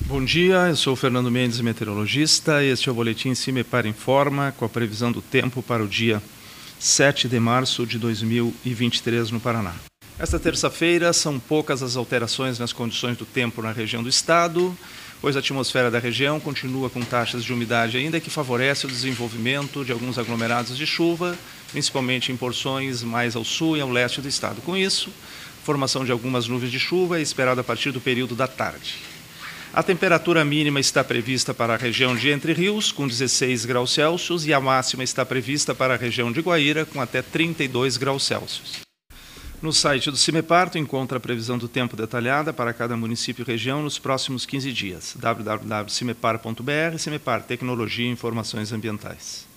Bom dia, eu sou Fernando Mendes, meteorologista. Este é o Boletim Cimepar Informa, com a previsão do tempo para o dia 7 de março de 2023 no Paraná. Esta terça-feira são poucas as alterações nas condições do tempo na região do estado, pois a atmosfera da região continua com taxas de umidade ainda que favorece o desenvolvimento de alguns aglomerados de chuva, principalmente em porções mais ao sul e ao leste do estado. Com isso, formação de algumas nuvens de chuva é esperada a partir do período da tarde. A temperatura mínima está prevista para a região de Entre Rios, com 16 graus Celsius, e a máxima está prevista para a região de Guaíra, com até 32 graus Celsius. No site do CIMEPAR, encontra a previsão do tempo detalhada para cada município e região nos próximos 15 dias. www.cimepar.br, CIMEPAR, Tecnologia e Informações Ambientais.